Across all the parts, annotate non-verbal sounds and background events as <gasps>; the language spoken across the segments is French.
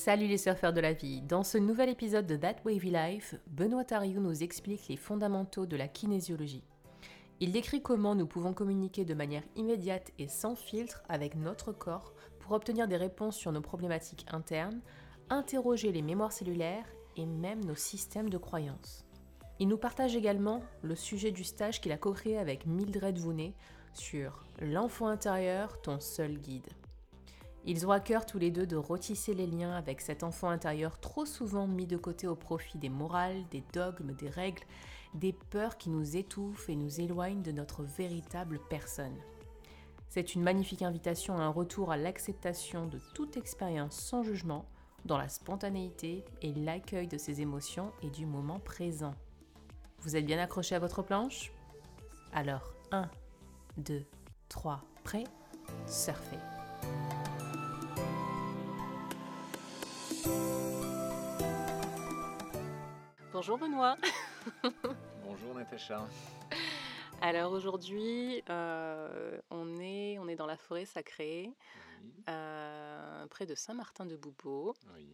Salut les surfeurs de la vie. Dans ce nouvel épisode de That Wavy Life, Benoît Tariou nous explique les fondamentaux de la kinésiologie. Il décrit comment nous pouvons communiquer de manière immédiate et sans filtre avec notre corps pour obtenir des réponses sur nos problématiques internes, interroger les mémoires cellulaires et même nos systèmes de croyances. Il nous partage également le sujet du stage qu'il a co-créé avec Mildred Vounet sur L'enfant intérieur, ton seul guide. Ils ont à cœur tous les deux de retisser les liens avec cet enfant intérieur trop souvent mis de côté au profit des morales, des dogmes, des règles, des peurs qui nous étouffent et nous éloignent de notre véritable personne. C'est une magnifique invitation à un retour à l'acceptation de toute expérience sans jugement, dans la spontanéité et l'accueil de ses émotions et du moment présent. Vous êtes bien accroché à votre planche? Alors 1, 2, 3, prêt? Surfez Bonjour Benoît. Bonjour Natacha. Alors aujourd'hui, euh, on, est, on est dans la forêt sacrée, euh, près de Saint-Martin-de-Boubeau. Oui.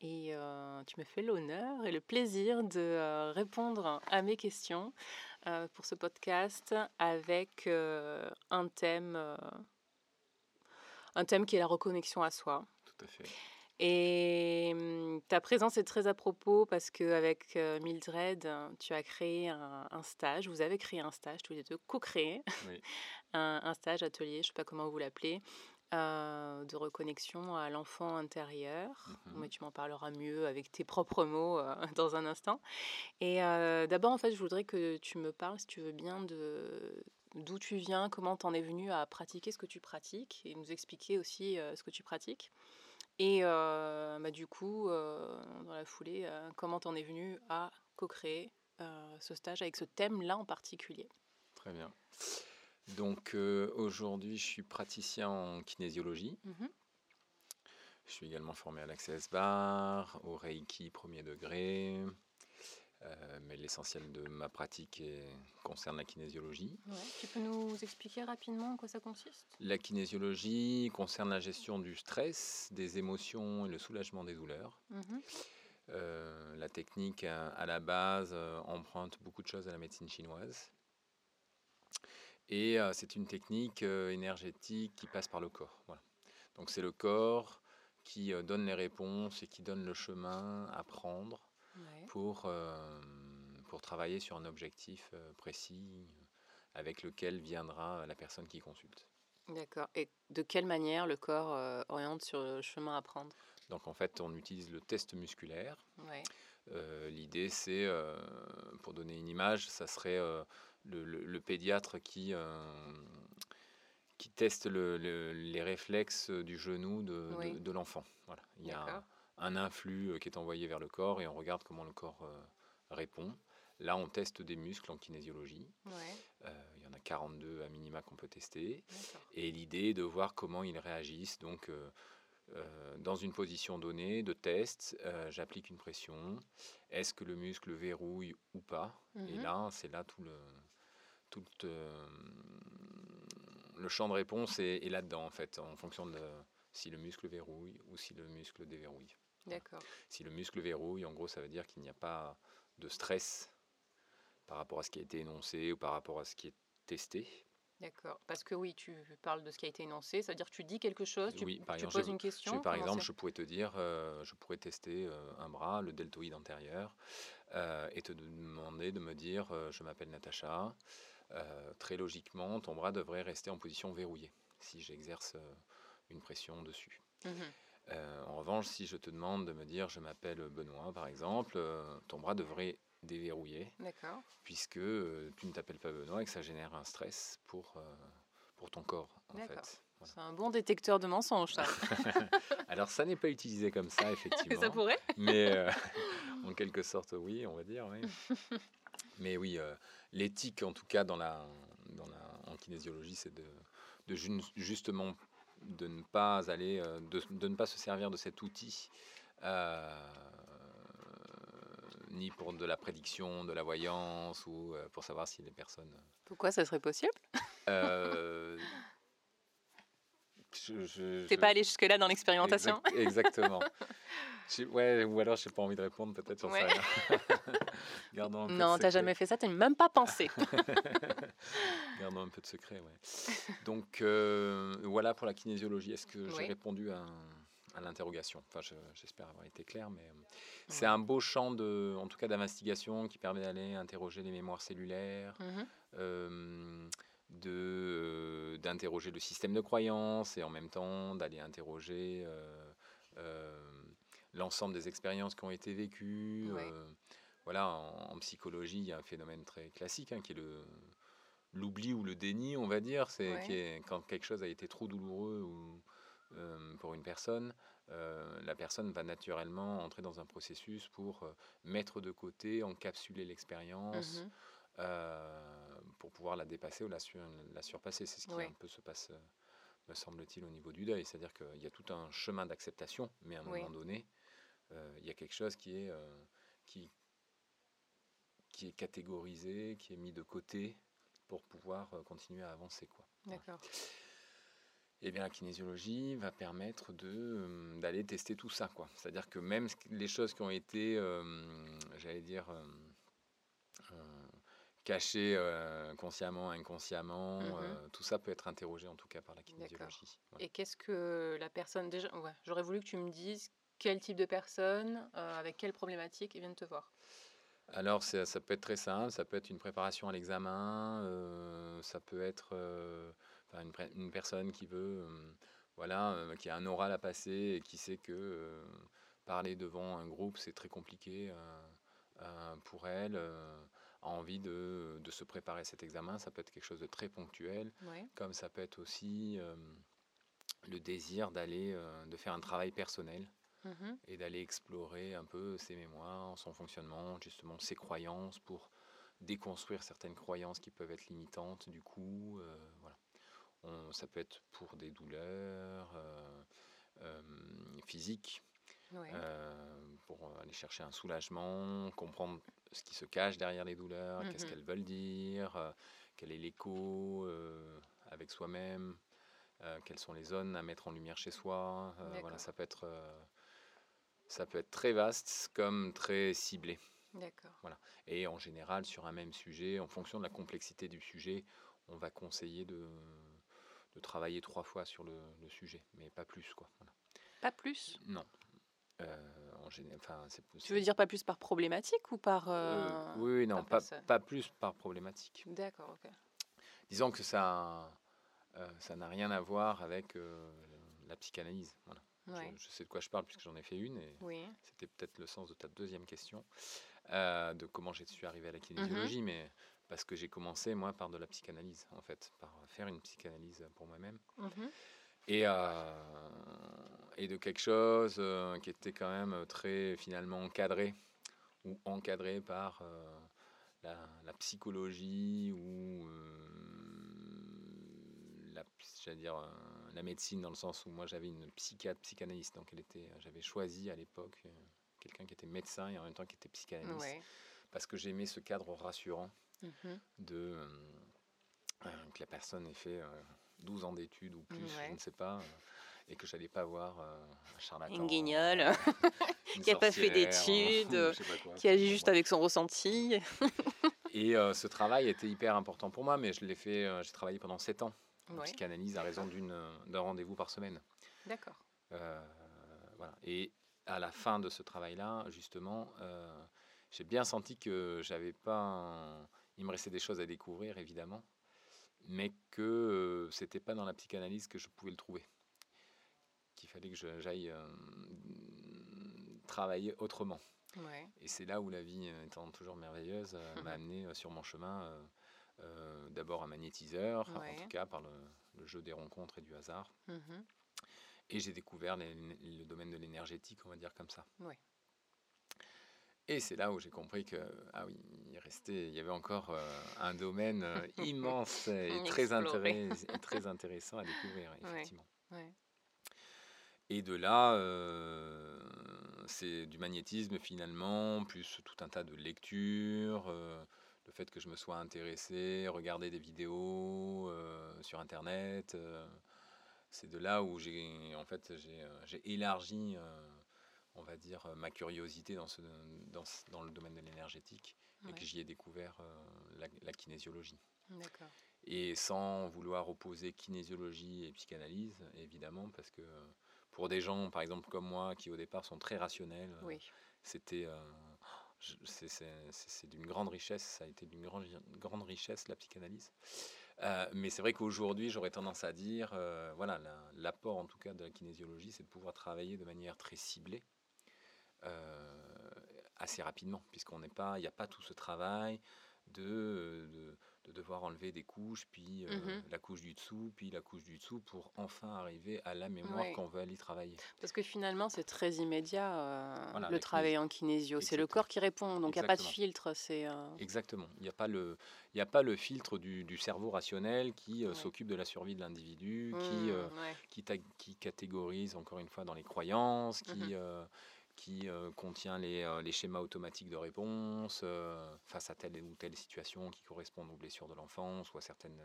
Et euh, tu me fais l'honneur et le plaisir de répondre à mes questions pour ce podcast avec un thème, un thème qui est la reconnexion à soi. Tout à fait. Et hum, ta présence est très à propos parce qu'avec Mildred, tu as créé un, stage, vous avez créé un stage tous les deux, co-créé, <laughs> un, stage, atelier, je ne sais pas comment vous l'appelez, euh, de reconnexion à l'enfant intérieur. Mais tu m'en parleras mieux avec tes propres mots euh, <laughs> dans un instant. Et d'abord, en fait, je voudrais que tu me parles, si tu veux bien, de d'où tu viens, comment tu en es venu à pratiquer ce que tu pratiques et nous expliquer aussi ce que tu pratiques. Et bah, du coup, dans la foulée, comment t'en es venu à co-créer ce stage avec ce thème-là en particulier? Très bien. Donc aujourd'hui, je suis praticien en kinésiologie. Mhm. Je suis également formé à l'Access Bar, au Reiki premier degré, euh, mais l'essentiel de ma pratique concerne la kinésiologie. Tu peux nous expliquer rapidement en quoi ça consiste? La kinésiologie concerne la gestion du stress, des émotions et le soulagement des douleurs. Mhm. Euh, la technique, à, la base, euh, emprunte beaucoup de choses à la médecine chinoise. Et c'est une technique énergétique qui passe par le corps. Donc c'est le corps qui donne les réponses et qui donne le chemin à prendre pour, euh, pour travailler sur un objectif euh, précis avec lequel viendra la personne qui consulte. D'accord. Et de quelle manière le corps euh, oriente sur le chemin à prendre? Donc en fait, on utilise le test musculaire. L'idée, c'est, pour donner une image, ça serait le, le, pédiatre qui, qui teste le, les réflexes du genou de, de, l'enfant. Voilà. Il y a un influx euh, qui est envoyé vers le corps et on regarde comment le corps euh, répond. Là, on teste des muscles en kinésiologie. Euh, il y en a 42 à minima qu'on peut tester. Et l'idée est de voir comment ils réagissent. Donc, dans une position donnée de test, j'applique une pression. Est-ce que le muscle verrouille ou pas? Et mhm. là, c'est là tout le, tout, le champ de réponse est, est là-dedans, en fait, en fonction de si le muscle verrouille ou si le muscle déverrouille. D'accord. Si le muscle verrouille, en gros, ça veut dire qu'il n'y a pas de stress par rapport à ce qui a été énoncé ou par rapport à ce qui est testé. D'accord. Parce que oui, tu parles de ce qui a été énoncé, ça veut dire que tu dis quelque chose, tu, oui, par tu poses une question. par exemple, je pourrais te dire, euh, je pourrais tester euh, un bras, le deltoïde antérieur, euh, et te demander de me dire, je m'appelle Natacha. très logiquement, ton bras devrait rester en position verrouillée si j'exerce une pression dessus. Mhm. Euh, en revanche, si je te demande de me dire je m'appelle Benoît, par exemple, euh, ton bras devrait déverrouiller. Puisque euh, tu ne t'appelles pas Benoît et que ça génère un stress pour, pour ton corps, en fait. C'est un bon détecteur de mensonges, ça. <laughs> Alors, ça n'est pas utilisé comme ça, <laughs> effectivement. ça pourrait Mais <laughs> en quelque sorte, oui, on va dire. Mais oui, l'éthique, en tout cas, dans la, dans la, en kinésiologie, c'est de, de justement de ne pas aller, euh, de, de, ne pas se servir de cet outil, euh, ni pour de la prédiction, de la voyance ou euh, pour savoir si les personnes. Pourquoi ça serait possible? Je, T'es pas allé jusque-là dans l'expérimentation Exactement. <laughs> ouais, ou alors je n'ai pas envie de répondre, peut-être, j'en sais rien. <laughs> Gardons un peu non, t'as jamais fait ça, tu n'as même pas pensé. <laughs> Gardons un peu de secret, ouais. Donc euh, voilà pour la kinésiologie. Est-ce que j'ai répondu à, l'interrogation? Enfin, j'espère avoir été clair, mais euh, c'est un beau champ de, en tout cas, d'investigation qui permet d'aller interroger les mémoires cellulaires. Mmh euh, de d'interroger le système de croyance et en même temps d'aller interroger l'ensemble des expériences qui ont été vécues. Euh, voilà, en, psychologie, il y a un phénomène très classique hein, qui est le l'oubli ou le déni, on va dire. C'est quand quelque chose a été trop douloureux ou, euh, pour une personne, euh, la personne va naturellement entrer dans un processus pour mettre de côté, encapsuler l'expérience. Mmh pour pouvoir la dépasser ou la, la surpasser. C'est ce qui un peu se passe, me semble-t-il, au niveau du deuil. C'est-à-dire qu'il y a tout un chemin d'acceptation, mais à un moment donné, euh, il y a quelque chose qui est, euh, qui, qui est catégorisé, qui est mis de côté pour pouvoir euh, continuer à avancer. Quoi. D'accord. Et eh bien, la kinésiologie va permettre de, d'aller tester tout ça. Quoi. C'est-à-dire que même les choses qui ont été, j'allais dire, cachées consciemment, inconsciemment, mmh tout ça peut être interrogé en tout cas par la kinésiologie. Et qu'est-ce que la personne déjà... Ouais, j'aurais voulu que tu me dises quel type de personne, euh, avec quelle problématique ils viennent te voir? Alors, ça, peut être très simple, ça peut être une préparation à l'examen, euh, ça peut être euh, une, personne qui veut, voilà, qui a un oral à passer et qui sait que parler devant un groupe, c'est très compliqué pour elle, a envie de, se préparer à cet examen. Ça peut être quelque chose de très ponctuel, comme ça peut être aussi le désir d'aller, de faire un travail personnel. Mmh et d'aller explorer un peu ses mémoires, son fonctionnement, justement ses croyances pour déconstruire certaines croyances qui peuvent être limitantes du coup. Euh, voilà. ça peut être pour des douleurs euh, euh, pour aller chercher un soulagement, comprendre ce qui se cache derrière les douleurs, qu'est-ce mmh qu'elles veulent dire, quel est l'écho avec soi-même, quelles sont les zones à mettre en lumière chez soi. voilà, ça peut être ça peut être très vaste comme très ciblé. D'accord. Voilà. Et en général, sur un même sujet, en fonction de la complexité du sujet, on va conseiller de, de travailler trois fois sur le, le sujet, mais pas plus. Quoi. Pas plus? Non. Euh, en général, tu veux dire pas plus par problématique ou par... Euh, euh, oui, non, pas, pas, plus par problématique. D'accord, ok. Disons que ça ça n'a rien à voir avec la psychanalyse. Voilà. Je, sais de quoi je parle puisque j'en ai fait une et c'était peut-être le sens de ta deuxième question euh, de comment j'ai suis arrivé à la kinésiologie, mm-hmm. mais parce que j'ai commencé moi par de la psychanalyse en fait, par faire une psychanalyse pour moi-même. Mm-hmm. Et, euh, et de quelque chose euh, qui était quand même très finalement encadré ou encadré par la, la, psychologie ou la, dire, la médecine dans le sens où moi j'avais une psychiatre, psychanalyste, donc elle était, j'avais choisi à l'époque euh, quelqu'un qui était médecin et en même temps qui était psychanalyste, parce que j'aimais ce cadre rassurant mhm. de euh, euh, que la personne ait fait 12 ans d'études ou plus, je ne sais pas, et que j'allais pas voir un charlatan. Une guignole, <laughs> qui n'a pas fait d'études, qui agit juste avec son ressenti. <laughs> et ce travail était hyper important pour moi, mais je l'ai fait, j'ai travaillé pendant 7 ans en psychanalyse à raison d'un rendez-vous par semaine. D'accord. Euh, voilà. Et à la fin de ce travail-là, justement, euh, j'ai bien senti que j'avais pas. Il me restait des choses à découvrir, évidemment, mais que euh, c'était pas dans la psychanalyse que je pouvais le trouver. Qu'il fallait que j'aille travailler autrement. Et c'est là où la vie, étant toujours merveilleuse, m'a <laughs> amené sur mon chemin euh, d'abord un magnétiseur, en tout cas par le, jeu des rencontres et du hasard. Mhm. Et j'ai découvert le domaine de l'énergétique, on va dire comme ça. Et c'est là où j'ai compris que ah oui, il restait, il y avait encore euh, un domaine euh, immense et <laughs> très, très intéressant à découvrir, effectivement. Et de là, c'est du magnétisme finalement, plus tout un tas de lectures, le fait que je me sois intéressé, regardé des vidéos euh, sur Internet, euh, c'est de là où j'ai en fait j'ai élargi on va dire, euh, ma curiosité dans, ce, dans, dans le domaine de l'énergétique et que j'y ai découvert euh, la, kinésiologie. Et sans vouloir opposer kinésiologie et psychanalyse, évidemment, parce que pour des gens, par exemple, comme moi, qui au départ sont très rationnels, c'était. Euh, c'est d'une grande richesse, ça a été d'une grande, grande richesse la psychanalyse. mais c'est vrai qu'aujourd'hui, j'aurais tendance à dire, voilà, l'apport en tout cas de la kinésiologie, c'est de pouvoir travailler de manière très ciblée euh, assez rapidement, puisqu'on n'est pas, il n'y a pas tout ce travail de, de, devoir enlever des couches, puis euh, mmh la couche du dessous, puis la couche du dessous, pour enfin arriver à la mémoire qu'on veut aller travailler. Parce que finalement, c'est très immédiat, euh, le travail en kinésio. C'est le corps qui répond, donc il n'y a pas de filtre. C'est Exactement. Il n'y a, pas le, a pas le filtre du, du cerveau rationnel qui s'occupe de la survie de l'individu, qui, qui, qui, catégorise, encore une fois, dans les croyances, qui... Mmh qui euh, contient les, euh, les, schémas automatiques de réponse euh, face à telle ou telle situation qui correspondent aux blessures de l'enfance ou à certaines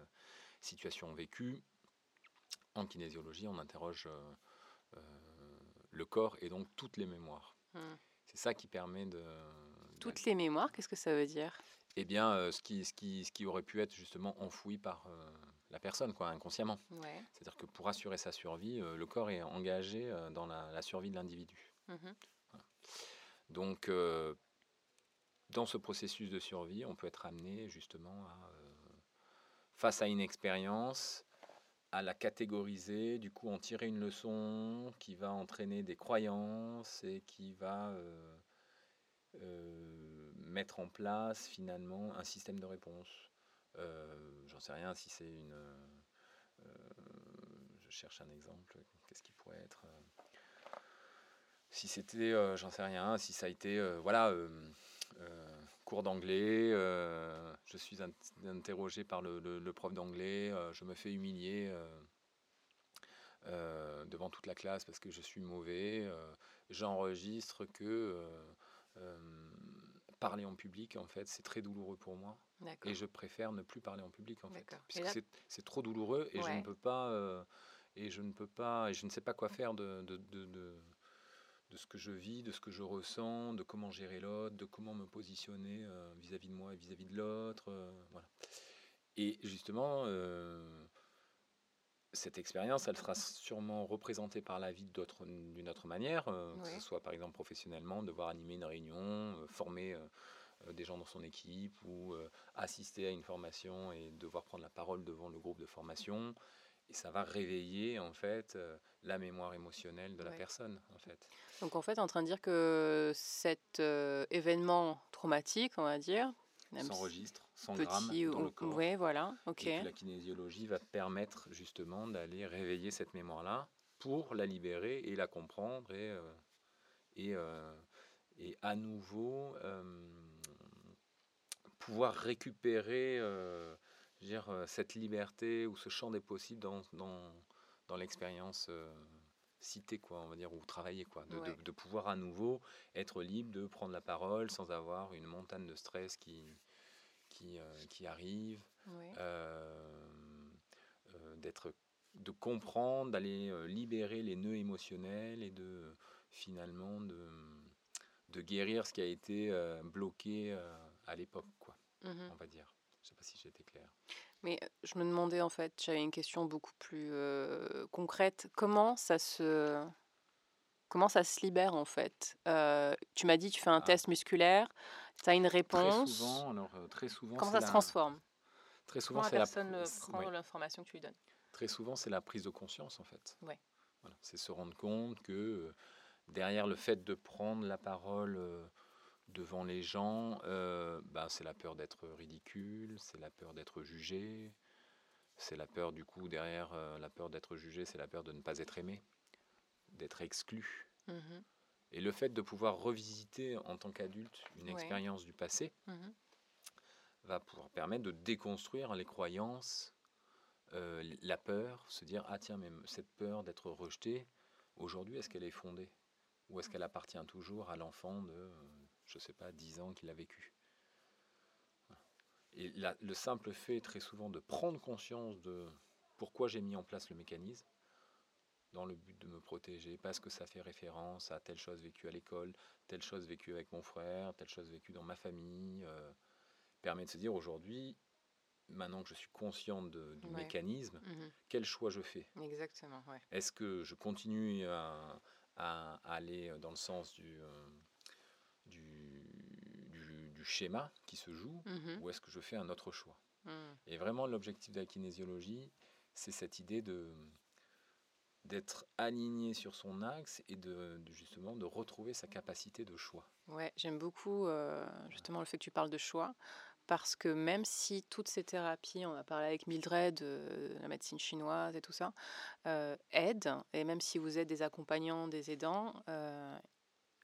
situations vécues. En kinésiologie, on interroge le corps et donc toutes les mémoires. Hmm. C'est ça qui permet de... Toutes les mémoires, qu'est-ce que ça veut dire? Eh bien, ce, qui, ce, qui, ce qui aurait pu être justement enfoui par la personne, quoi, inconsciemment. C'est-à-dire que pour assurer sa survie, le corps est engagé dans la, survie de l'individu. Mmh donc, euh, dans ce processus de survie, on peut être amené justement à, euh, face à une expérience, à la catégoriser, du coup en tirer une leçon qui va entraîner des croyances et qui va euh, mettre en place finalement un système de réponse. J'en sais rien si c'est une... je cherche un exemple, qu'est-ce qui pourrait être si c'était, euh, j'en sais rien, si ça a été, euh, voilà, euh, cours d'anglais, je suis interrogé par le, prof d'anglais, je me fais humilier devant toute la classe parce que je suis mauvais, j'enregistre que parler en public, en fait, c'est très douloureux pour moi. Et je préfère ne plus parler en public, en fait. Puisque c'est trop douloureux et je ne peux pas... et je ne peux pas... Et je ne sais pas quoi faire de, de, de de ce que je vis, de ce que je ressens, de comment gérer l'autre, de comment me positionner euh, vis-à-vis de moi et vis-à-vis de l'autre. Euh, voilà. Et justement, euh, cette expérience, elle sera sûrement représentée par la vie d'une autre manière, que ce soit par exemple professionnellement, devoir animer une réunion, former des gens dans son équipe ou assister à une formation et devoir prendre la parole devant le groupe de formation et ça va réveiller en fait la mémoire émotionnelle de la personne en fait. Donc en fait en train de dire que cet euh, événement traumatique, on va dire, s'enregistre, s'engramme dans le corps. Oui, voilà, ok. Et la kinésiologie va permettre justement d'aller réveiller cette mémoire-là pour la libérer et la comprendre et, euh, et, et à nouveau pouvoir récupérer dire, euh, cette liberté ou ce champ des possibles dans, dans, dans l'expérience euh, citée, quoi, on va dire, ou travailler, quoi, de, de, pouvoir à nouveau être libre de prendre la parole sans avoir une montagne de stress qui, qui, euh, qui arrive, d'être de comprendre, d'aller libérer les nœuds émotionnels et de finalement de, de guérir ce qui a été bloqué à l'époque, quoi, mmh on va dire. Je ne sais pas si été clair. Mais je me demandais en fait, j'avais une question beaucoup plus concrète. Comment ça se comment ça se libère en fait? Tu m'as dit tu fais un ah. test musculaire, tu as une réponse. Très souvent, alors très souvent. Comment ça se transforme? Très souvent, c'est la personne prend l'information que tu lui donnes? Très souvent, c'est la prise de conscience en fait. Ouais. Voilà. C'est se rendre compte que derrière le fait de prendre la parole devant les gens, euh, bah, c'est la peur d'être ridicule, c'est la peur d'être jugé, c'est la peur du coup derrière euh, la peur d'être jugé, c'est la peur de ne pas être aimé, d'être exclu. Mmh Et le fait de pouvoir revisiter en tant qu'adulte une expérience du passé mmh va pouvoir permettre de déconstruire les croyances, euh, la peur, se dire ah tiens mais cette peur d'être rejeté, aujourd'hui est-ce qu'elle est fondée? Ou est-ce qu'elle appartient toujours à l'enfant de je ne sais pas, 10 ans qu'il a vécu. Et le simple fait très souvent de prendre conscience de pourquoi j'ai mis en place le mécanisme dans le but de me protéger parce que ça fait référence à telle chose vécue à l'école, telle chose vécue avec mon frère, telle chose vécue dans ma famille, euh, permet de se dire aujourd'hui, maintenant que je suis conscient de, du mécanisme, mmh quel choix je fais? Exactement. Est-ce que je continue à, aller dans le sens du, euh, du, schéma qui se joue mmh ou est-ce que je fais un autre choix? Mmh. Et vraiment, l'objectif de la kinésiologie, c'est cette idée de d'être aligné sur son axe et de, justement de retrouver sa capacité de choix. Ouais, j'aime beaucoup euh, justement le fait que tu parles de choix parce que même si toutes ces thérapies, on a parlé avec Mildred, euh, la médecine chinoise et tout ça, euh, aident, et même si vous êtes des accompagnants, des aidants, euh,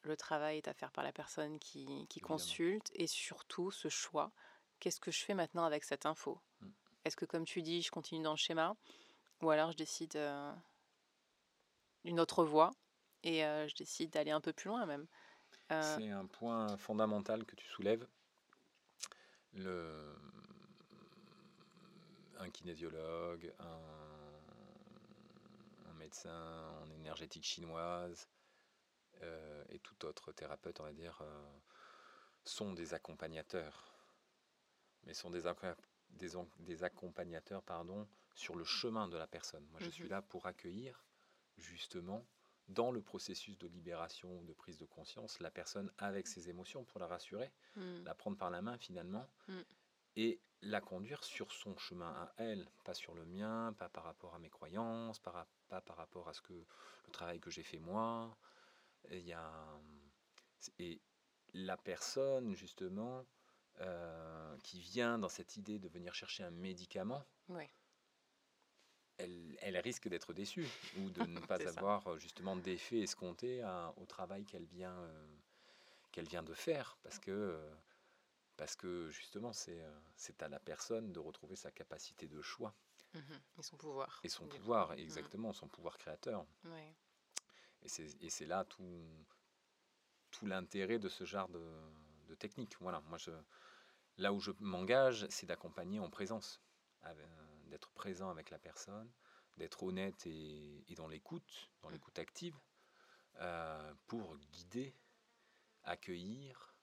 le travail est à faire par la personne qui, qui consulte, et surtout ce choix. Qu'est-ce que je fais maintenant avec cette info? Mm. Est-ce que, comme tu dis, je continue dans le schéma, ou alors je décide d'une autre voie, et je décide d'aller un peu plus loin même C'est un point fondamental que tu soulèves le, un kinésiologue, un, médecin en énergétique chinoise euh, et tout autre thérapeute, on va dire, euh, sont des accompagnateurs, mais sont des, des, des, accompagnateurs pardon, sur le chemin de la personne. Moi, je suis mhm. là pour accueillir justement dans le processus de libération ou de prise de conscience, la personne avec ses émotions pour la rassurer, mm. la prendre par la main finalement, mm. et la conduire sur son chemin à elle, pas sur le mien, pas par rapport à mes croyances, pas, pas par rapport à ce que le travail que j'ai fait moi. Il y a, et la personne justement euh, qui vient dans cette idée de venir chercher un médicament. Oui elle, risque d'être déçue ou de ne <laughs> pas avoir euh, justement d'effet escompté au travail qu'elle vient, euh, qu'elle vient de faire. Parce que, euh, parce que justement, c'est, c'est à la personne de retrouver sa capacité de choix. Mmh et son pouvoir. Et son pouvoir, mmh. exactement, son pouvoir créateur. C'est, et c'est là tout, tout l'intérêt de ce genre de, de technique. Voilà, moi, je, là où je m'engage, c'est d'accompagner en présence d'être présent avec la personne, d'être honnête et, dans l'écoute, dans mm. l'écoute active, euh, pour guider, accueillir,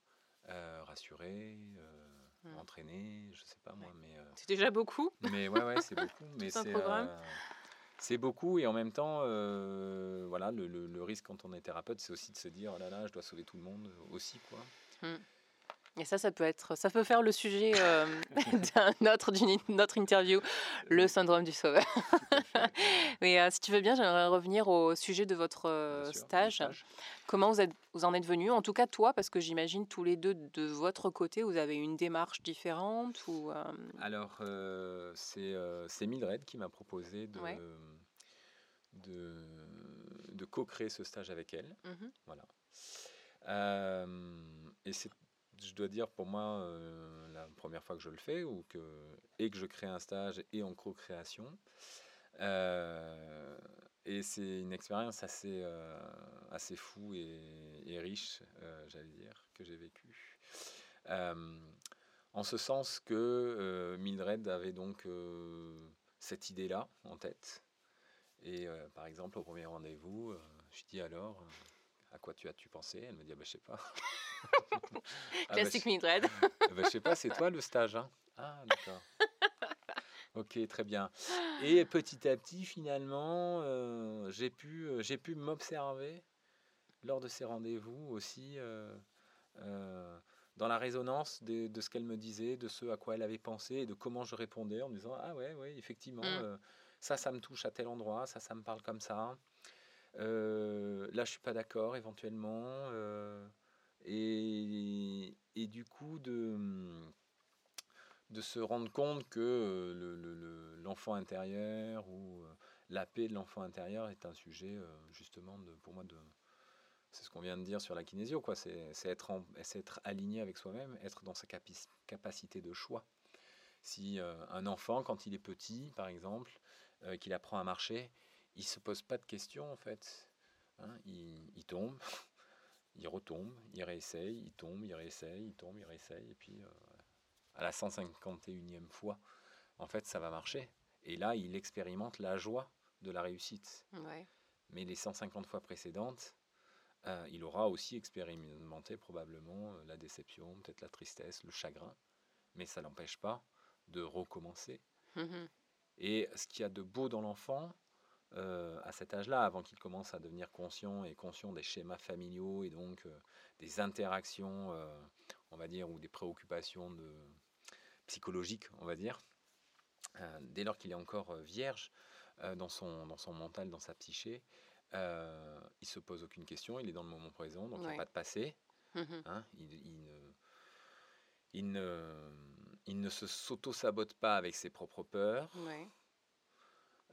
euh, rassurer, euh, mm. entraîner, je sais pas moi, mais c'est déjà beaucoup. Mais ouais, ouais, c'est beaucoup. <laughs> mais c'est c'est beaucoup et en même temps, voilà, le, risque quand on est thérapeute, c'est aussi de se dire, oh là là, je dois sauver tout le monde aussi, quoi. Mm. Et ça, ça peut être, ça peut faire le sujet <laughs> euh, <laughs> d'un autre, d'une autre interview, le syndrome du sauveur. <laughs> Mais euh, si tu veux bien, j'aimerais revenir au sujet de votre euh, stage. Comment vous, êtes, vous en êtes venu En tout cas, toi, parce que j'imagine tous les deux de votre côté, vous avez une démarche différente ou Alors, c'est Mildred qui m'a proposé de, de, de co-créer ce stage avec elle. Mmh voilà. et c'est je dois dire pour moi euh, la première fois que je le fais ou que et que je crée un stage et en co-création euh, et c'est une expérience assez euh, assez fou et, riche j'allais dire que j'ai vécu en ce sens que Mildred avait donc cette idée là en tête. Et par exemple au premier rendez-vous je dis alors à quoi tu as-tu pensé? Elle me dit, ah, bah, je sais pas. <laughs> Ah, bah, Classique Mildred. Ah, <laughs> bah, je sais pas, c'est toi le stage. Hein? Ah, d'accord. <laughs> ok, très bien. Et petit à petit, finalement, euh, j'ai pu, euh, j'ai pu m'observer lors de ces rendez-vous aussi euh, dans la résonance de, de ce qu'elle me disait, de ce à quoi elle avait pensé et de comment je répondais en me disant Ah ouais, ouais, effectivement, mmh. ça, ça me touche à tel endroit, ça, ça me parle comme ça. Euh, là, je suis pas d'accord éventuellement. Euh, et, et, du coup, de, de se rendre compte que euh, l'enfant le, intérieur ou la paix de l'enfant intérieur est un sujet justement pour moi de c'est ce qu'on vient de dire sur la kinésio quoi c'est être, être aligné avec soi-même être dans sa capacité de choix si un enfant quand il est petit par exemple qu'il apprend à marcher il se pose pas de questions en fait. Hein. il, tombe, <laughs> il retombe, il réessaye, il tombe, il réessaye, il tombe, il réessaye, et puis euh, à la 151e fois, en fait, ça va marcher. Et là, il expérimente la joie de la réussite. Mais les 150 fois précédentes, euh, il aura aussi expérimenté probablement euh, la déception, peut-être la tristesse, le chagrin. Mais ça n'empêche pas de recommencer. Mmh et ce qu'il y a de beau dans l'enfant, euh, à cet âge-là, avant qu'il commence à devenir conscient et conscient des schémas familiaux et donc des interactions, on va dire, ou des préoccupations de, psychologiques, on va dire, dès lors qu'il est encore vierge dans, son, dans son mental, dans sa psyché, euh, il se pose aucune question, il est dans le moment présent, donc il n'y a pas de passé. Mmh hein, il, ne, il, ne, il, ne, se s'auto-sabote pas avec ses propres peurs.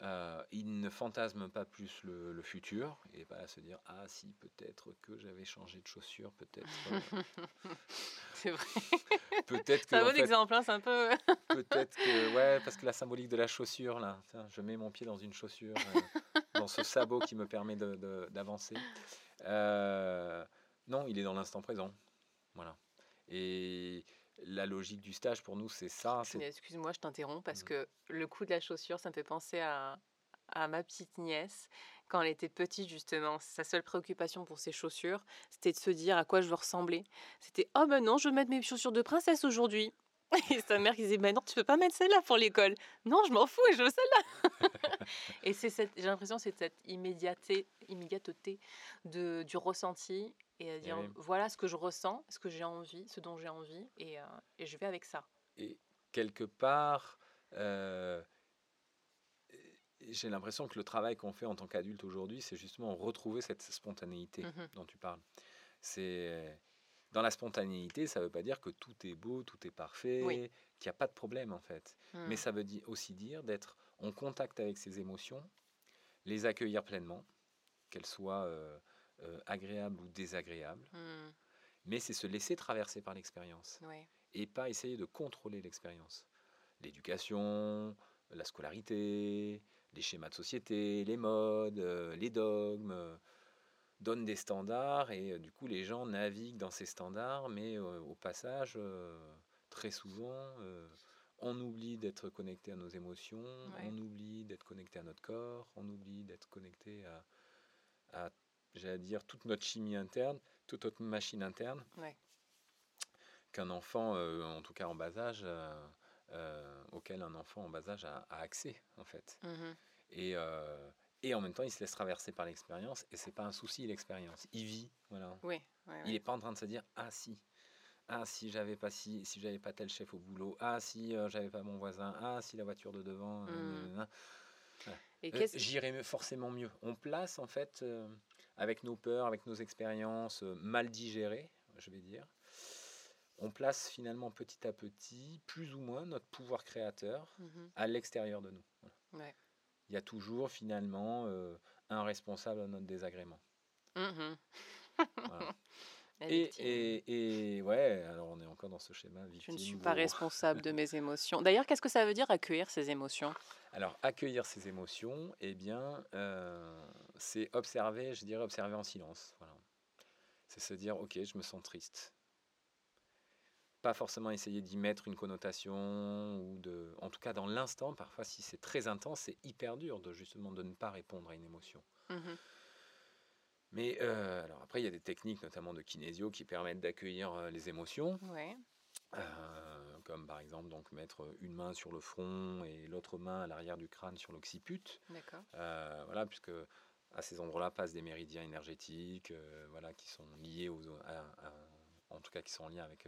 Euh, il ne fantasme pas plus le, futur. N'est pas à se dire Ah, si, peut-être que j'avais changé de chaussure, <laughs> <laughs> peut-être. c'est vrai. peut-être que. C'est un bon exemple, hein, c'est un peu. <laughs> peut-être que. Ouais, parce que la symbolique de la chaussure, là, je mets mon pied dans une chaussure. Euh, dans ce sabot qui me permet d'avancer. Euh, non, il est dans l'instant présent. Voilà. Et la logique du stage pour nous, c'est ça. Excuse-moi, je t'interromps parce mmh. que le coup de la chaussure, ça me fait penser à, à ma petite nièce. Quand elle était petite, justement, sa seule préoccupation pour ses chaussures, c'était de se dire à quoi je veux ressembler. C'était Oh ben non, je veux mettre mes chaussures de princesse aujourd'hui. <laughs> Et sa mère qui disait bah non, tu peux pas mettre celle-là pour l'école. Non, je m'en fous et je veux celle-là. <laughs> et c'est cette, j'ai l'impression c'est cette immédiateté, immédiateté de, du ressenti et à dire voilà ce que je ressens, ce que j'ai envie, ce dont j'ai envie et, euh, et, je vais avec ça. Et quelque part, euh, j'ai l'impression que le travail qu'on fait en tant qu'adulte aujourd'hui, c'est justement retrouver cette spontanéité mmh dont tu parles. C'est dans la spontanéité, ça ne veut pas dire que tout est beau, tout est parfait, qu'il n'y a pas de problème en fait. Mais mmh. ça veut aussi dire d'être en contact avec ses émotions, les accueillir pleinement, qu'elles soient euh, euh, agréables ou désagréables. Mmh. Mais c'est se laisser traverser par l'expérience et pas essayer de contrôler l'expérience. L'éducation, la scolarité, les schémas de société, les modes, euh, les dogmes donne des standards et euh, du coup les gens naviguent dans ces standards, mais euh, au passage, euh, très souvent, on oublie d'être connecté à nos émotions, on oublie d'être connecté à notre corps, on oublie d'être connecté à, j'allais dire, toute notre chimie interne, toute notre machine interne. Qu'un enfant, en tout cas en bas âge, auquel un enfant en bas âge a, accès, en fait. Mmh et, et en même temps, il se laisse traverser par l'expérience et c'est pas un souci l'expérience. Il vit, voilà. Oui, Il n'est pas en train de se dire ah si, ah si j'avais pas si, si j'avais pas tel chef au boulot, ah si euh, j'avais pas mon voisin, ah si la voiture de devant. Euh, euh, j'irais forcément mieux. On place en fait avec nos peurs, avec nos expériences mal digérées, je vais dire. On place finalement petit à petit, plus ou moins, notre pouvoir créateur mmh à l'extérieur de nous. Ouais il y a toujours finalement euh, un responsable à notre désagrément. Mmh <laughs> et, et, et, ouais, alors on est encore dans ce schéma. Je ne suis pas responsable de <laughs> mes émotions. D'ailleurs, qu'est-ce que ça veut dire accueillir ses émotions? Alors, accueillir ses émotions, eh bien, euh, c'est observer, je dirais observer en silence. Voilà. C'est se dire, ok, je me sens triste pas forcément essayer d'y mettre une connotation ou de en tout cas dans l'instant parfois si c'est très intense c'est hyper dur de justement de ne pas répondre à une émotion mmh mais euh, alors après il y a des techniques notamment de kinésio qui permettent d'accueillir euh, les émotions. Euh, comme par exemple donc mettre une main sur le front et l'autre main à l'arrière du crâne sur l'occiput. Voilà puisque à ces endroits-là passent des méridiens énergétiques voilà qui sont liés aux, en tout cas qui sont en lien avec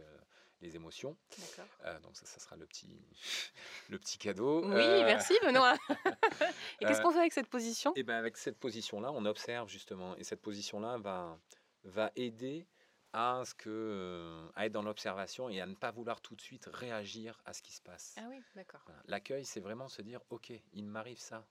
les émotions. Euh, donc ça, ça, sera le petit, <laughs> le petit cadeau. Oui, euh, merci <laughs> Benoît. et qu'est-ce qu'on fait avec cette position? Et euh, eh ben avec cette position-là, on observe justement, et cette position-là va, va aider à ce que à être dans l'observation et à ne pas vouloir tout de suite réagir à ce qui se passe. Ah oui, d'accord. L'accueil, c'est vraiment se dire, ok, il m'arrive ça.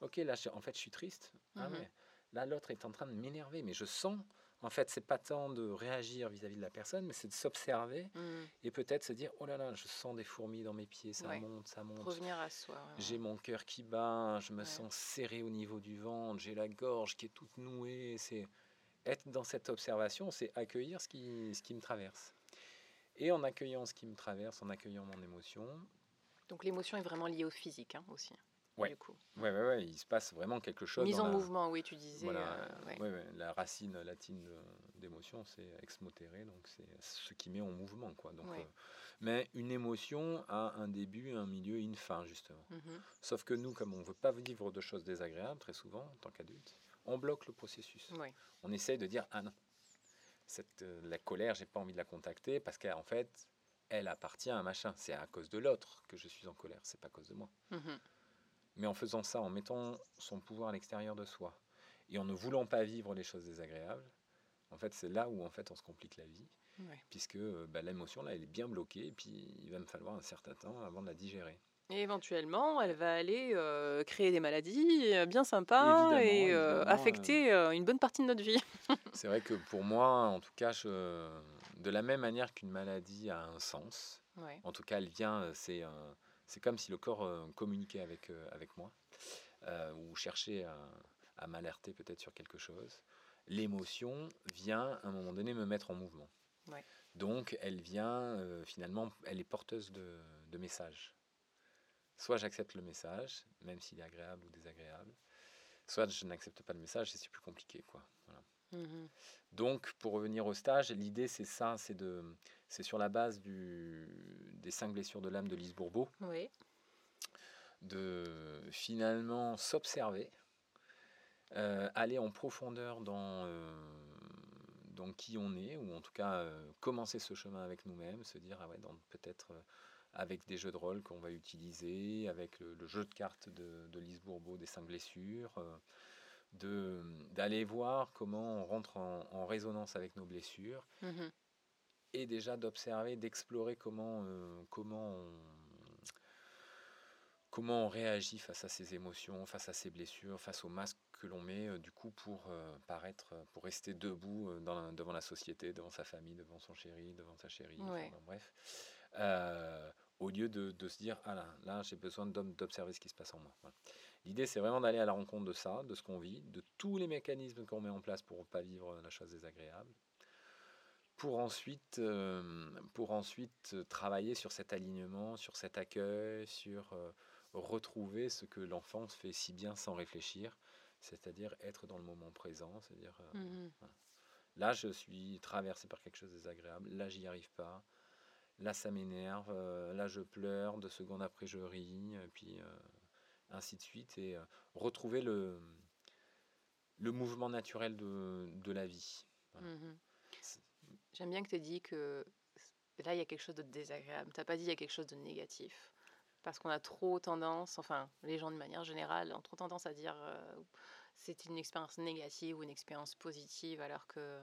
Ok, là, en fait, je suis triste. Ah, mais là, l'autre est en train de m'énerver, mais je sens en fait, c'est pas tant de réagir vis-à-vis de la personne, mais c'est de s'observer mmh. et peut-être se dire oh là là, je sens des fourmis dans mes pieds, ça monte, ça monte. Revenir à soi. J'ai mon cœur qui bat, je me sens serré au niveau du ventre, j'ai la gorge qui est toute nouée. C'est être dans cette observation, c'est accueillir ce qui, ce qui me traverse. Et en accueillant ce qui me traverse, en accueillant mon émotion. Donc l'émotion est vraiment liée au physique hein, aussi. Ouais. Du coup. Ouais, ouais, ouais, il se passe vraiment quelque chose. Mise en mouvement, oui, tu disais. Voilà, euh, la racine latine d'émotion, c'est ex motere, donc c'est ce qui met en mouvement, quoi. Donc, euh, mais une émotion a un début, un milieu et une fin, justement. Mhm. Sauf que nous, comme on ne veut pas vivre de choses désagréables, très souvent, en tant qu'adulte, on bloque le processus. On essaye de dire ah non, cette, euh, la colère, j'ai pas envie de la contacter parce qu'en fait, elle appartient à machin. C'est à cause de l'autre que je suis en colère, c'est pas à cause de moi. Mhm. Mais en faisant ça, en mettant son pouvoir à l'extérieur de soi et en ne voulant pas vivre les choses désagréables, en fait, c'est là où en fait on se complique la vie, puisque euh, bah, l'émotion là, elle est bien bloquée, et puis il va me falloir un certain temps avant de la digérer. Et éventuellement, elle va aller euh, créer des maladies euh, bien sympas et affecter une bonne partie de notre vie. <laughs> c'est vrai que pour moi, en tout cas, de la même manière qu'une maladie a un sens, en tout cas, elle vient, c'est c'est comme si le corps euh, communiquait avec, euh, avec moi, euh, ou cherchait à, m'alerter peut-être sur quelque chose. L'émotion vient à un moment donné me mettre en mouvement. Donc elle vient finalement, elle est porteuse de, de messages. Soit j'accepte le message, même s'il est agréable ou désagréable, soit je n'accepte pas le message et c'est plus compliqué. Quoi. Mmh Donc, pour revenir au stage, l'idée c'est ça, c'est de, c'est sur la base du, des cinq blessures de l'âme de Lise Bourbeau, de finalement s'observer, euh, aller en profondeur dans, euh, dans qui on est, ou en tout cas euh, commencer ce chemin avec nous-mêmes, se dire ah ouais, peut-être avec des jeux de rôle qu'on va utiliser, avec le, jeu de cartes de, de Lise Bourbeau des cinq blessures d'aller voir comment on rentre en, résonance avec nos blessures mhm. et déjà d'observer, d'explorer comment, euh, comment, on, comment on réagit face à ces émotions, face à ces blessures, face au masque que l'on met euh, du coup pour euh, paraître, pour rester debout dans, devant la société, devant sa famille, devant son chéri, devant sa chérie, bref. au lieu de, de, se dire, ah là, là j'ai besoin d'observer ce qui se passe en moi. L'idée, c'est vraiment d'aller à la rencontre de ça, de ce qu'on vit, de tous les mécanismes qu'on met en place pour ne pas vivre la chose désagréable, pour ensuite, euh, pour ensuite travailler sur cet alignement, sur cet accueil, sur euh, retrouver ce que l'enfant fait si bien sans réfléchir, c'est-à-dire être dans le moment présent, c'est-à-dire euh, mmh là je suis traversé par quelque chose de désagréable, là j'y arrive pas, là ça m'énerve, là je pleure, deux secondes après je ris, et puis ainsi de suite, et euh, retrouver le, le mouvement naturel de, de la vie. Mhm. J'aime bien que tu aies dit que là, il y a quelque chose de désagréable. Tu n'as pas dit il y a quelque chose de négatif. Parce qu'on a trop tendance, enfin, les gens de manière générale ont trop tendance à dire euh, c'est une expérience négative ou une expérience positive, alors que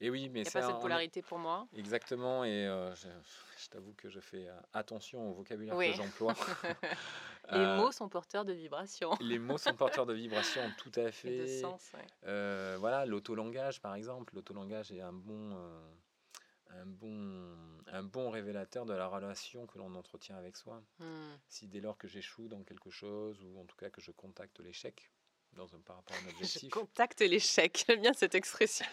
et oui, mais il n'y a pas cette polarité pour moi. Exactement, et euh, je, t'avoue que je fais euh, attention au vocabulaire que j'emploie. <laughs> les euh, mots sont porteurs de vibrations. <laughs> les mots sont porteurs de vibrations, tout à fait. Et de sens, ouais. voilà, l'autolangage, par exemple. L'autolangage est un bon, un, bon, un bon révélateur de la relation que l'on entretient avec soi. Hmm. Si dès lors que j'échoue dans quelque chose, ou en tout cas que je contacte l'échec, dans un, par rapport à un <laughs> objectif. Je contacte l'échec, j'aime bien cette expression.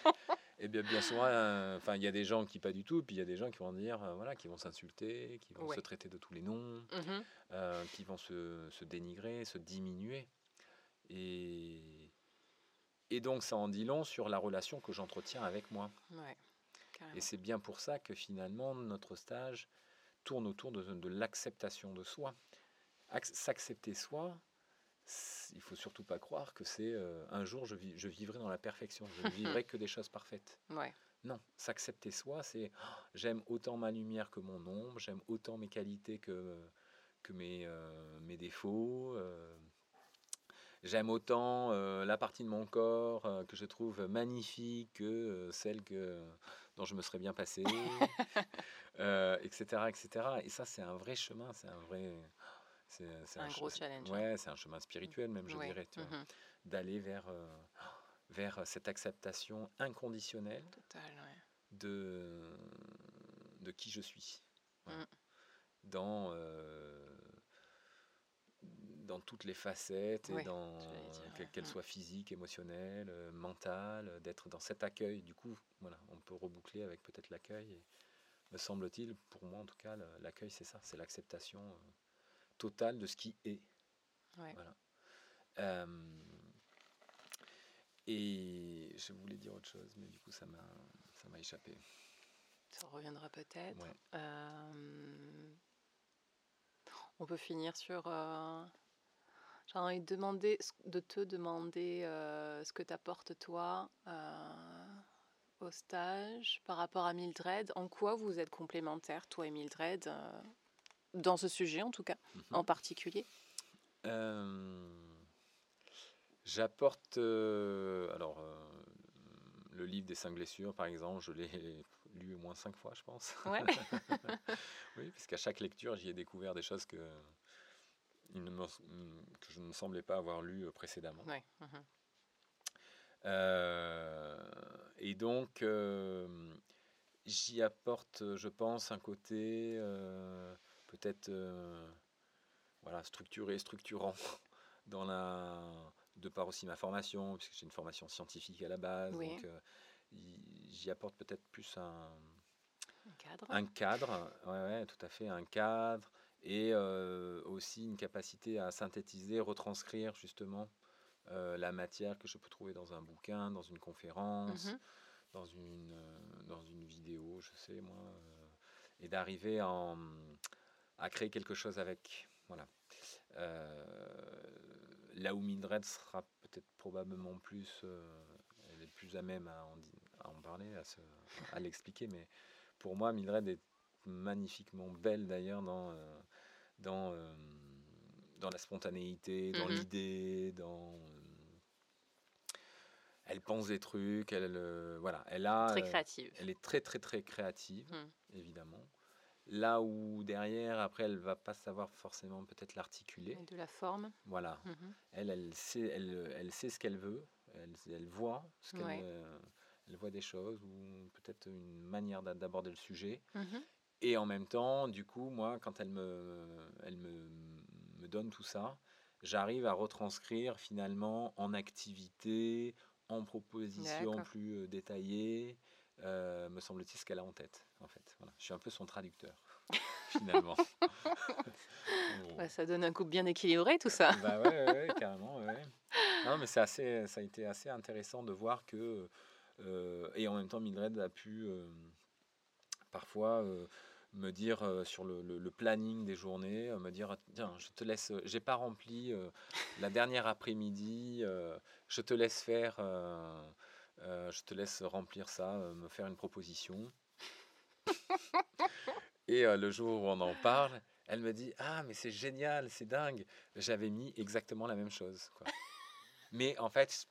Et bien, bien souvent, euh, enfin, il y a des gens qui pas du tout, puis il y a des gens qui vont dire, euh, voilà, qui vont s'insulter, qui vont se traiter de tous les noms, mmh euh, qui vont se, se, dénigrer, se diminuer. Et, et donc, ça en dit long sur la relation que j'entretiens avec moi. et c'est bien pour ça que finalement, notre stage tourne autour de, de l'acceptation de soi. S'accepter soi, il faut surtout pas croire que c'est euh, un jour je, je, vivrai dans la perfection, je ne <laughs> vivrai que des choses parfaites. Non, s'accepter soi, c'est oh, j'aime autant ma lumière que mon ombre, j'aime autant mes qualités que, que mes, euh, mes défauts. Euh, j'aime autant la partie de mon corps que je trouve magnifique que celle que, dont je me serais bien passé, etc., etc. Et ça, c'est un vrai chemin, c'est un vrai c'est un, gros challenge. Hein. Ouais, c'est un chemin spirituel même, je dirais, mmh d'aller vers, euh, vers cette acceptation inconditionnelle de, de qui je suis. Mmh. Dans, euh, dans toutes les facettes, et dans qu'elles mmh. soient physiques, émotionnelles, euh, mentales, d'être dans cet accueil. Du coup, voilà, on peut reboucler avec peut-être l'accueil. Me semble-t-il, pour moi en tout cas, l'accueil c'est ça, c'est l'acceptation totale de ce qui est. Voilà. Euh, et je voulais dire autre chose, mais du coup, ça m'a, ça m'a échappé. Ça reviendra peut-être. Euh, on peut finir sur. Euh, j'ai envie de, demander, de te demander ce que t'apportes toi au stage par rapport à Mildred. En quoi vous êtes complémentaires, toi et Mildred, dans ce sujet en tout cas, mhm. en particulier J'apporte. alors, le livre des cinq blessures, par exemple, je l'ai <laughs> lu au moins cinq fois, je pense. Ouais. <laughs> oui, puisqu'à chaque lecture, j'y ai découvert des choses que, il ne me, que je ne semblais pas avoir lues précédemment. Ouais. Mhm. et donc, j'y apporte, je pense, un côté peut-être voilà, structuré, structurant <laughs> dans la de par aussi ma formation, puisque j'ai une formation scientifique à la base. Donc, euh, j'y apporte peut-être plus un, cadre. Un cadre, ouais, tout à fait, un cadre. Et euh, aussi une capacité à synthétiser, retranscrire justement euh, la matière que je peux trouver dans un bouquin, dans une conférence, mhm. dans, une, dans une vidéo, je sais moi, et d'arriver à créer quelque chose avec. Voilà là où Mildred sera peut-être probablement plus, euh, elle est plus à même à en, parler, à, à l'expliquer, mais pour moi, Mildred est magnifiquement belle d'ailleurs dans, euh, dans, euh, dans la spontanéité, dans mhm. l'idée, dans elle pense des trucs, elle voilà, elle a très créative. elle est très très très créative, mhm. évidemment. Là où derrière, après, elle va pas savoir forcément peut-être l'articuler. De la forme. Voilà. Mhm. Elle, elle sait, elle, elle sait ce qu'elle veut. Elle, elle voit ce qu'elle, euh, elle voit des choses ou peut-être une manière d'aborder le sujet. Mhm. Et en même temps, du coup, moi, quand elle me, elle me, me donne tout ça, j'arrive à retranscrire finalement en activité, en proposition plus euh, détaillée. Euh, me semble-t-il, ce qu'elle a en tête, en fait. Voilà. Je suis un peu son traducteur, <laughs> finalement. <laughs> ça donne un couple bien équilibré, tout ça. bah ouais, ouais, carrément. Ouais. Non, mais c'est assez, ça a été assez intéressant de voir que, euh, et en même temps, Mildred a pu euh, parfois me dire sur le, le, planning des journées, me dire tiens, je te laisse, j'ai pas rempli la dernière après-midi, je te laisse faire euh, je te laisse remplir ça, euh, me faire une proposition. <laughs> et euh, le jour où on en parle, elle me dit Ah, mais c'est génial, c'est dingue. J'avais mis exactement la même chose. <laughs> mais en fait,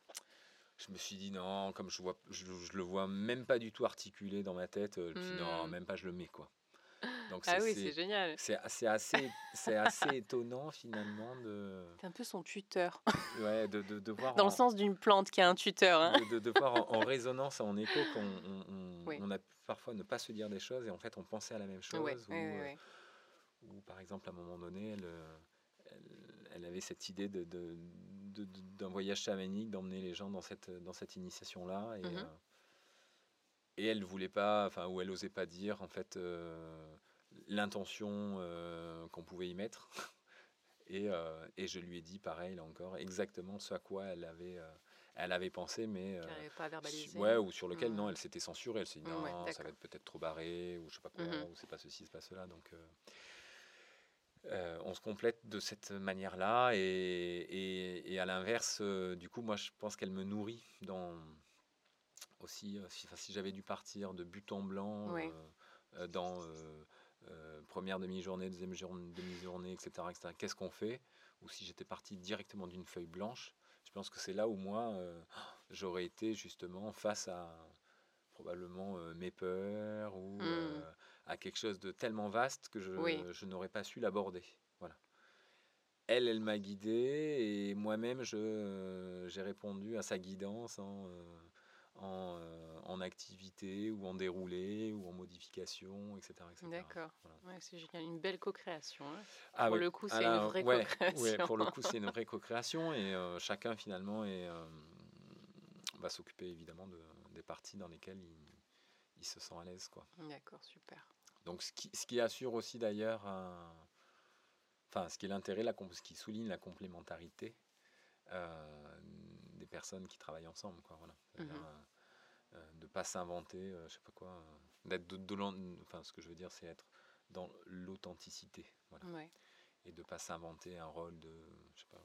je me suis dit Non, comme je, vois, je, le vois même pas du tout articulé dans ma tête, je me Non, hmm. même pas je le mets. quoi. Donc ah oui, c'est génial. C'est assez, assez étonnant finalement de. C'est un peu son tuteur. Ouais, de, de, de <laughs> voir. Dans le sens d'une plante qui a un tuteur. Hein. De, de, voir en, résonance, en écho, qu'on on, a parfois ne pas se dire des choses et en fait on pensait à la même chose. ou, euh, ou, par exemple à un moment donné, elle, elle, avait cette idée de, d'un voyage chamanique, d'emmener les gens dans cette, dans cette initiation-là. Et, mmh euh, et elle voulait pas, enfin, ou elle osait pas dire en fait euh, l'intention euh, qu'on pouvait y mettre. <laughs> et, euh, et, je lui ai dit pareil là encore, exactement ce à quoi elle avait, elle avait pensé, mais pas verbalisé. ouais, ou sur lequel non, mmh. elle s'était censurée. Elle s'est dit non, ça va être peut-être trop barré, ou je sais pas quoi, mmh ou c'est pas ceci, c'est pas cela. Donc on se complète de cette manière-là, et, et, et à l'inverse, du coup, moi je pense qu'elle me nourrit dans aussi, euh, si, si j'avais dû partir de but en blanc euh, euh, dans première demi-journée, deuxième demi-journée, etc., etc. qu'est-ce qu'on fait? Ou si j'étais parti directement d'une feuille blanche, je pense que c'est là où moi, <gasps> j'aurais été justement face à probablement mes peurs ou mmh. à quelque chose de tellement vaste que je, je n'aurais pas su l'aborder. Voilà. Elle, elle m'a guidé et moi-même, j'ai répondu à sa guidance en, euh, en, activité ou en déroulé ou en modification, etc. D'accord. c'est génial. Une belle co-création. Hein. Ah pour le coup, c'est une vraie co-création. pour le coup, c'est une vraie co-création et euh, chacun finalement est, euh, va s'occuper évidemment de, des parties dans lesquelles il, il se sent à l'aise. D'accord, super. Donc ce qui, ce qui assure aussi d'ailleurs enfin, ce qui est l'intérêt, ce qui souligne la complémentarité personnes qui travaillent ensemble, quoi. Voilà. Mmh de pas s'inventer, je sais pas quoi, d'être de, enfin, ce que je veux dire, c'est être dans l'authenticité, voilà. Et de pas s'inventer un rôle de, je sais pas,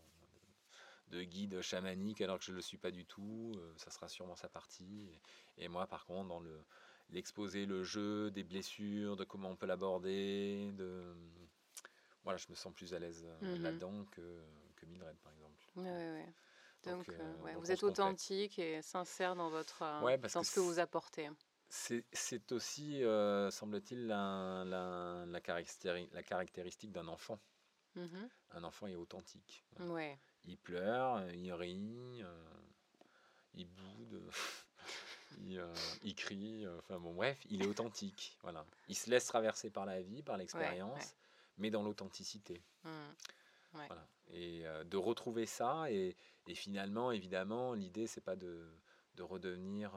de guide chamanique alors que je ne le suis pas du tout. Euh, ça sera sûrement sa partie. Et, moi, par contre, dans le l'exposer, le jeu, des blessures, de comment on peut l'aborder, de voilà, je me sens plus à l'aise euh, mhm. là-dedans que, que Mildred, par exemple. Donc, euh, vous êtes authentique et sincère dans, votre, dans ce que vous apportez. C'est aussi, semble-t-il, la, la, la, caractéristique d'un enfant. Mhm. Un enfant est authentique. Ouais il pleure, il rit, euh, il boude, <laughs> euh, il, crie, euh, enfin bon bref, il est authentique, voilà. Il se laisse traverser par la vie, par l'expérience, mais dans l'authenticité. Voilà. Et de retrouver ça, et, finalement, évidemment, l'idée, c'est pas de, redevenir,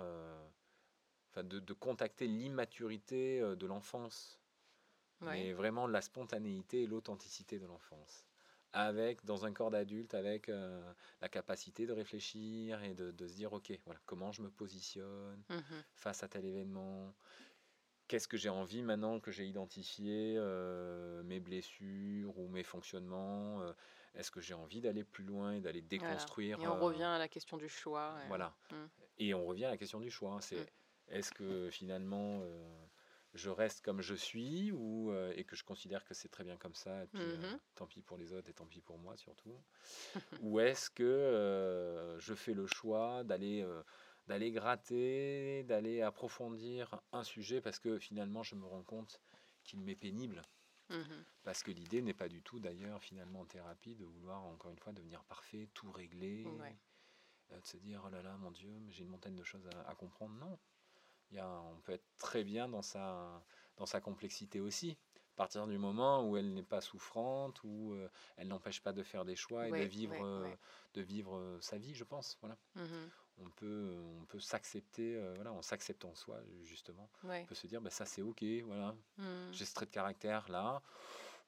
enfin de, de, contacter l'immaturité de l'enfance, mais vraiment la spontanéité et l'authenticité de l'enfance. Avec, dans un corps d'adulte, avec euh, la capacité de réfléchir et de, se dire, OK, voilà, comment je me positionne mmh face à tel événement Qu'est-ce que j'ai envie maintenant que j'ai identifié euh, mes blessures ou mes fonctionnements euh, Est-ce que j'ai envie d'aller plus loin et d'aller déconstruire Et on revient à la question du choix. Voilà. Et on revient à la question du choix. C'est est-ce que finalement je reste comme je suis ou, euh, et que je considère que c'est très bien comme ça, et puis euh, mmh tant pis pour les autres et tant pis pour moi surtout <laughs> Ou est-ce que euh, je fais le choix d'aller d'aller gratter, d'aller approfondir un sujet parce que finalement je me rends compte qu'il m'est pénible mmh Parce que l'idée n'est pas du tout d'ailleurs finalement en thérapie de vouloir encore une fois devenir parfait, tout régler, de se dire oh là là mon Dieu, j'ai une montagne de choses à comprendre. Non, on peut être très bien dans sa, dans sa complexité aussi. À partir du moment où elle n'est pas souffrante, où euh, elle n'empêche pas de faire des choix et de vivre, euh, de vivre euh, sa vie, je pense. Voilà. Mmh on peut, on peut s'accepter, voilà, en s'acceptant soi, justement. On peut se dire, bah, ça c'est ok, voilà. Mmh. J'ai ce trait de caractère là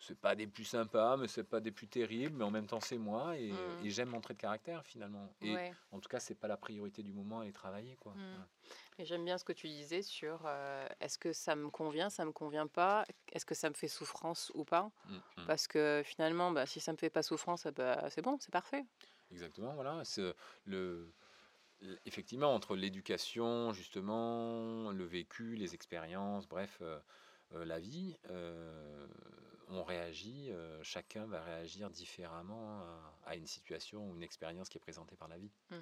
c'est pas des plus sympas, mais c'est pas des plus terribles, mais en même temps c'est moi et, mmh. j'aime mon trait de caractère finalement. Et en tout cas, c'est pas la priorité du moment à aller travailler quoi. Mmh. Et j'aime bien ce que tu disais sur euh, est-ce que ça me convient, ça me convient pas, est-ce que ça me fait souffrance ou pas? Mmh, Parce que finalement, bah, si ça me fait pas souffrance, bah, c'est bon, c'est parfait. Exactement, voilà. C'est le effectivement entre l'éducation justement, le vécu, les expériences, bref. Euh, la vie, on réagit, euh, chacun va réagir différemment à, une situation ou une expérience qui est présentée par la vie. Mmh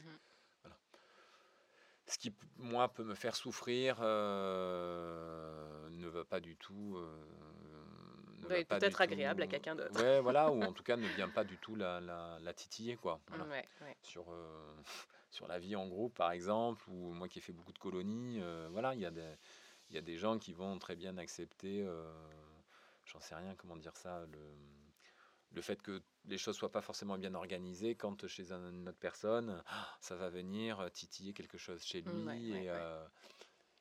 Ce qui, moi, peut me faire souffrir ne va pas du tout. Peut-être agréable à quelqu'un d'autre. Ouais, voilà, ou en <laughs> tout cas ne vient pas du tout la, la, titiller, quoi. Sur, sur la vie en groupe, par exemple, ou moi qui ai fait beaucoup de colonies, voilà, il y, a des, y a des gens qui vont très bien accepter j'en sais rien, comment dire ça, le, le fait que les choses soient pas forcément bien organisées quand chez une autre personne, ça va venir titiller quelque chose chez lui. Mmh, et, euh,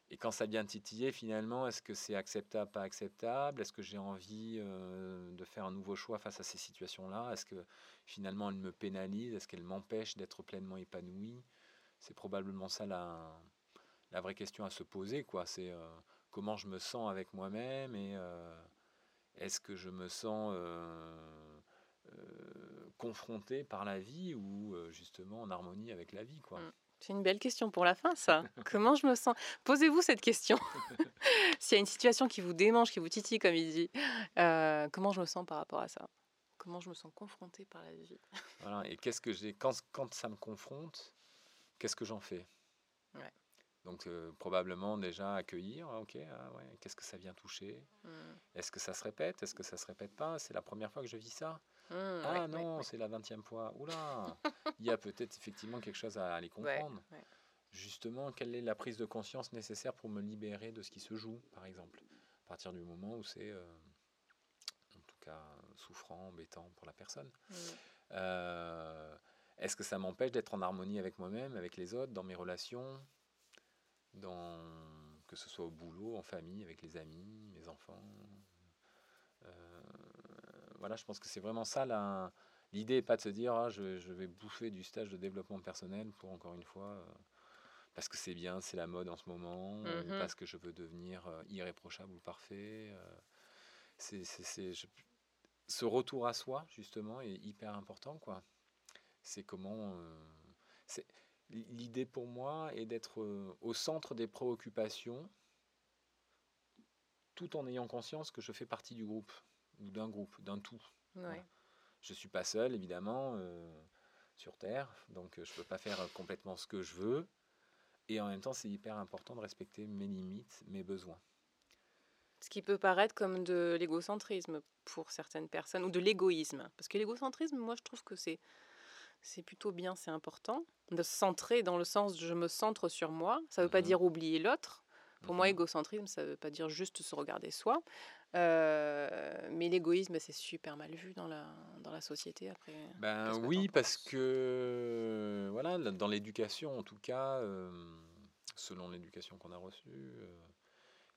et, quand ça vient titiller, finalement, est-ce que c'est acceptable, pas acceptable? Est-ce que j'ai envie euh, de faire un nouveau choix face à ces situations-là? Est-ce que finalement, elle me pénalise Est-ce qu'elle m'empêche d'être pleinement épanoui C'est probablement ça la, vraie question à se poser. quoi. C'est euh, comment je me sens avec moi-même et est-ce que je me sens euh, euh, confronté par la vie ou euh, justement en harmonie avec la vie quoi? Mmh. C'est une belle question pour la fin, ça. <laughs> Comment je me sens? Posez-vous cette question. <laughs> <laughs> S'il y a une situation qui vous démange, qui vous titille, comme il dit, comment je me sens par rapport à ça? Comment je me sens confronté par la vie? Voilà. Et qu'est-ce que j'ai quand, quand ça me confronte Qu'est-ce que j'en fais? Ouais. Donc euh, probablement déjà accueillir, ah, ok, ah, ouais, qu'est-ce que ça vient toucher? Mmh. Est-ce que ça se répète? Est-ce que ça se répète pas? C'est la première fois que je vis ça? Mmh, Ah non, c'est la vingtième fois. Oula <laughs> Il y a peut-être effectivement quelque chose à aller comprendre. Justement, quelle est la prise de conscience nécessaire pour me libérer de ce qui se joue, par exemple? À partir du moment où c'est, euh, en tout cas, souffrant, embêtant pour la personne. Mmh. Euh, est-ce que ça m'empêche d'être en harmonie avec moi-même, avec les autres, dans mes relations? Dans, que ce soit au boulot, en famille, avec les amis, mes enfants. Euh, voilà, je pense que c'est vraiment ça L'idée n'est pas de se dire ah, je, vais bouffer du stage de développement personnel pour encore une fois euh, parce que c'est bien, c'est la mode en ce moment, mmh parce que je veux devenir irréprochable ou parfait. c'est, ce retour à soi justement est hyper important quoi. C'est comment c'est l'idée pour moi est d'être au centre des préoccupations tout en ayant conscience que je fais partie du groupe ou d'un groupe, d'un tout. Je ne suis pas seul, évidemment, euh, sur Terre, donc euh, je ne peux pas faire complètement ce que je veux. Et en même temps, c'est hyper important de respecter mes limites, mes besoins. Ce qui peut paraître comme de l'égocentrisme pour certaines personnes, ou de l'égoïsme. Parce que l'égocentrisme, moi, je trouve que c'est, c'est plutôt bien, c'est important. De se centrer dans le sens je me centre sur moi. Ça ne veut pas mmh dire oublier l'autre. Pour moi, mmh égocentrisme, ça ne veut pas dire juste se regarder soi. Euh, mais l'égoïsme, c'est super mal vu dans la, dans la société après. Ben oui, parce que voilà, dans l'éducation, en tout cas, selon l'éducation qu'on a reçue,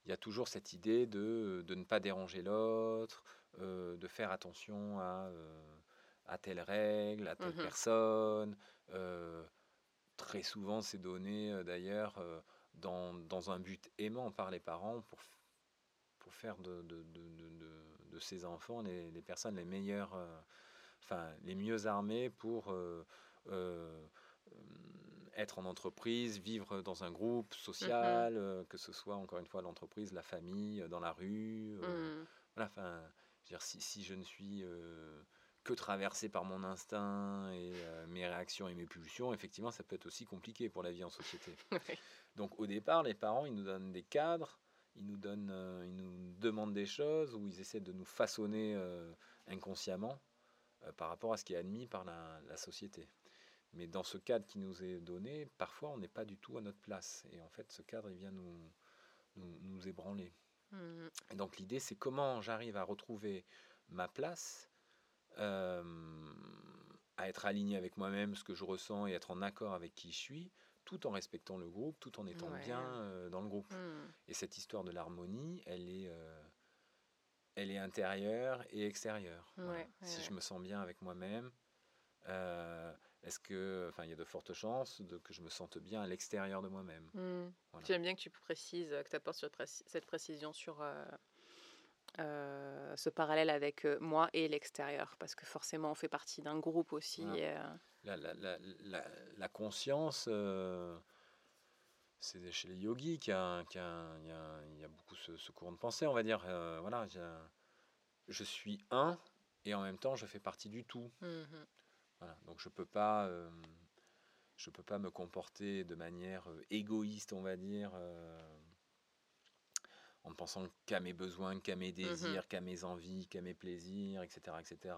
il y a toujours cette idée de, de ne pas déranger l'autre, de faire attention à, à telle règle, à telle mmh personne. très souvent, c'est donné d'ailleurs dans, dans, un but aimant par les parents pour, pour faire de, de, de, de ces enfants les, les, personnes les meilleures, euh, enfin les mieux armées pour euh, euh, être en entreprise, vivre dans un groupe social, mm-hmm. que ce soit encore une fois l'entreprise, la famille, dans la rue. Mm. Voilà, enfin, dire, si, si, je ne suis que traversé par mon instinct et mes réactions et mes pulsions, effectivement, ça peut être aussi compliqué pour la vie en société. <laughs> Donc au départ, les parents, ils nous donnent des cadres, ils nous, donnent, euh, ils nous demandent des choses ou ils essaient de nous façonner euh, inconsciemment euh, par rapport à ce qui est admis par la, la, société. Mais dans ce cadre qui nous est donné, parfois on n'est pas du tout à notre place. Et en fait, ce cadre, il vient nous, nous, nous ébranler. Mmh. Et donc l'idée, c'est comment j'arrive à retrouver ma place, à être aligné avec moi-même, ce que je ressens et être en accord avec qui je suis, tout en respectant le groupe, tout en étant bien euh, dans le groupe. Hmm. Et cette histoire de l'harmonie, elle est, euh, elle est intérieure et extérieure. si je me sens bien avec moi-même, euh, est-ce que, enfin, il y a de fortes chances de, que je me sente bien à l'extérieur de moi-même? Hmm. J'aime bien que tu précises, que tu apportes cette précision sur ce parallèle avec moi et l'extérieur, parce que forcément, on fait partie d'un groupe aussi. Et, la, la, la, la, conscience, euh, c'est chez les yogis qu'il y, a, y, y a beaucoup ce, courant de pensée, on va dire. Euh, voilà, je suis un et en même temps je fais partie du tout. Mmh voilà, donc je peux pas, euh, je peux pas me comporter de manière égoïste, on va dire. En pensant qu'à mes besoins, qu'à mes mmh désirs, qu'à mes envies, qu'à mes plaisirs, etc. etc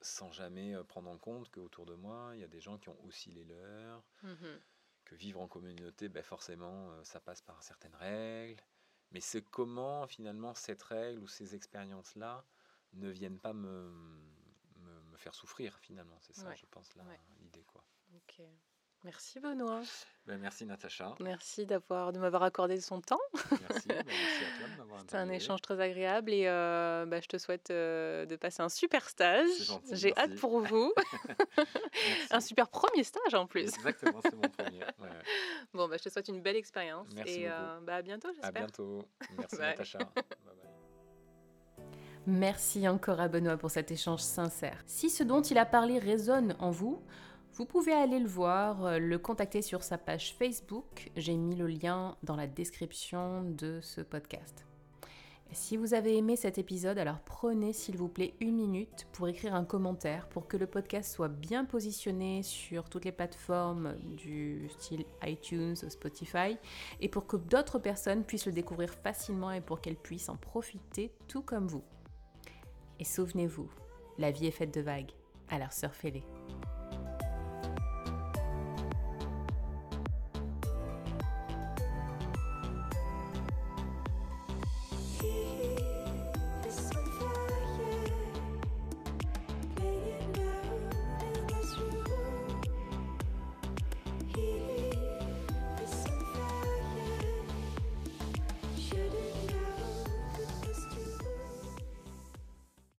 sans jamais euh, prendre en compte qu'autour de moi, il y a des gens qui ont aussi les leurs, mmh que vivre en communauté, ben forcément, euh, ça passe par certaines règles. Mais c'est comment, finalement, cette règle ou ces expériences-là ne viennent pas me, me, faire souffrir, finalement. C'est ça, je pense, l'idée. quoi. Ok. Merci Benoît. Ben, merci Natacha. Merci d'avoir de m'avoir accordé son temps. Merci, ben, merci à toi de m'avoir C'était un échange très agréable et euh, bah, je te souhaite euh, de passer un super stage. J'ai hâte pour vous. <laughs> un super premier stage en plus. Exactement, c'est mon premier. <laughs> Bon, je te souhaite une belle expérience et euh, à bientôt, j'espère. À bientôt. Merci <laughs> Natacha. bye bye. Merci encore à Benoît pour cet échange sincère. Si ce dont il a parlé résonne en vous, vous pouvez aller le voir, euh, le contacter sur sa page Facebook. J'ai mis le lien dans la description de ce podcast. si vous avez aimé cet épisode, alors prenez s'il vous plaît une minute pour écrire un commentaire pour que le podcast soit bien positionné sur toutes les plateformes du style iTunes, Spotify et pour que d'autres personnes puissent le découvrir facilement et pour qu'elles puissent en profiter tout comme vous. Et souvenez-vous, la vie est faite de vagues, alors surfez-les.